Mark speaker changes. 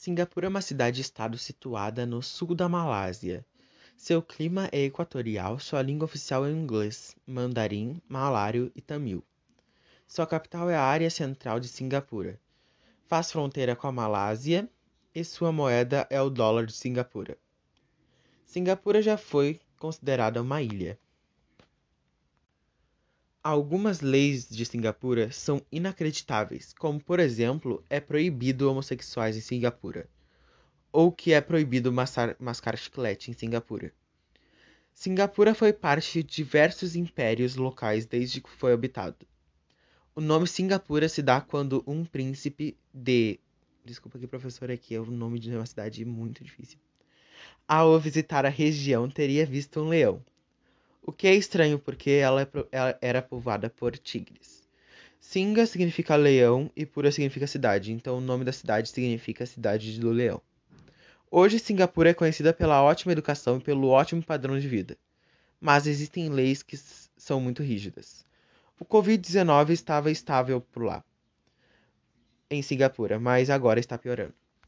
Speaker 1: Singapura é uma cidade-estado situada no sul da Malásia. Seu clima é equatorial, sua língua oficial é o inglês, mandarim, malário e tamil. Sua capital é a área central de Singapura. Faz fronteira com a Malásia e sua moeda é o dólar de Singapura. Singapura já foi considerada uma ilha. Algumas leis de Singapura são inacreditáveis, como por exemplo, é proibido homossexuais em Singapura, ou que é proibido mascar, mascar chiclete em Singapura. Singapura foi parte de diversos impérios locais desde que foi habitado. O nome Singapura se dá quando um príncipe de. Desculpa aqui, professor, aqui é o nome de uma cidade muito difícil. Ao visitar a região, teria visto um leão. O que é estranho porque ela, é ela era povoada por tigres. Singa significa leão e Pura significa cidade, então o nome da cidade significa cidade do leão. Hoje, Singapura é conhecida pela ótima educação e pelo ótimo padrão de vida, mas existem leis que são muito rígidas. O Covid-19 estava estável por lá, em Singapura, mas agora está piorando.